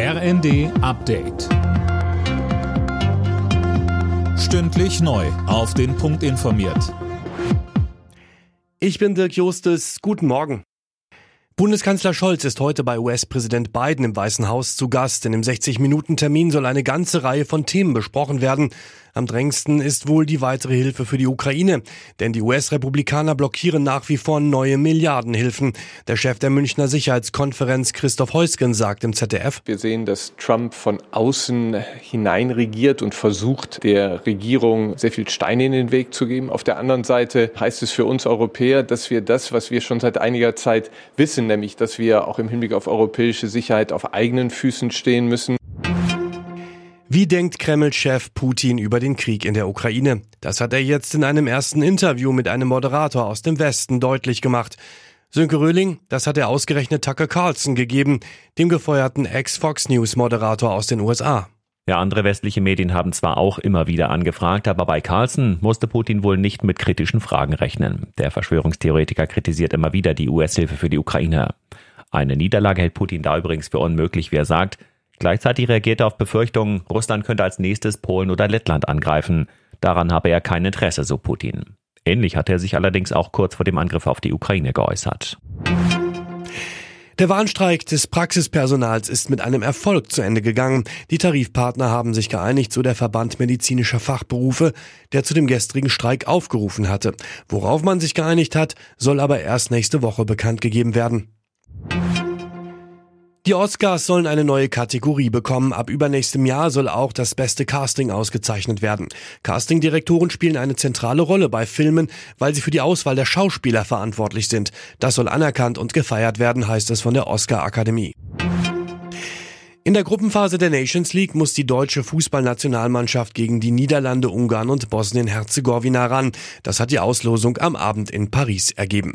RND Update. Stündlich neu. Auf den Punkt informiert. Ich bin Dirk Justes. Guten Morgen. Bundeskanzler Scholz ist heute bei US-Präsident Biden im Weißen Haus zu Gast. In dem 60-Minuten-Termin soll eine ganze Reihe von Themen besprochen werden. Am drängendsten ist wohl die weitere Hilfe für die Ukraine, denn die US-Republikaner blockieren nach wie vor neue Milliardenhilfen. Der Chef der Münchner Sicherheitskonferenz Christoph Heusgen sagt im ZDF. Wir sehen, dass Trump von außen hinein regiert und versucht, der Regierung sehr viel Steine in den Weg zu geben. Auf der anderen Seite heißt es für uns Europäer, dass wir das, was wir schon seit einiger Zeit wissen, nämlich dass wir auch im Hinblick auf europäische Sicherheit auf eigenen Füßen stehen müssen. Wie denkt Kreml-Chef Putin über den Krieg in der Ukraine? Das hat er jetzt in einem ersten Interview mit einem Moderator aus dem Westen deutlich gemacht. Sönke Röhling, das hat er ausgerechnet Tucker Carlson gegeben, dem gefeuerten Ex-Fox News-Moderator aus den USA. Ja, andere westliche Medien haben zwar auch immer wieder angefragt, aber bei Carlson musste Putin wohl nicht mit kritischen Fragen rechnen. Der Verschwörungstheoretiker kritisiert immer wieder die US-Hilfe für die Ukraine. Eine Niederlage hält Putin da übrigens für unmöglich, wie er sagt. Gleichzeitig reagierte er auf Befürchtungen, Russland könnte als nächstes Polen oder Lettland angreifen. Daran habe er kein Interesse, so Putin. Ähnlich hat er sich allerdings auch kurz vor dem Angriff auf die Ukraine geäußert. Der Warnstreik des Praxispersonals ist mit einem Erfolg zu Ende gegangen. Die Tarifpartner haben sich geeinigt, so der Verband medizinischer Fachberufe, der zu dem gestrigen Streik aufgerufen hatte. Worauf man sich geeinigt hat, soll aber erst nächste Woche bekannt gegeben werden. Die Oscars sollen eine neue Kategorie bekommen. Ab übernächstem Jahr soll auch das beste Casting ausgezeichnet werden. Castingdirektoren spielen eine zentrale Rolle bei Filmen, weil sie für die Auswahl der Schauspieler verantwortlich sind. Das soll anerkannt und gefeiert werden, heißt es von der Oscar-Akademie. In der Gruppenphase der Nations League muss die deutsche Fußballnationalmannschaft gegen die Niederlande, Ungarn und Bosnien-Herzegowina ran. Das hat die Auslosung am Abend in Paris ergeben.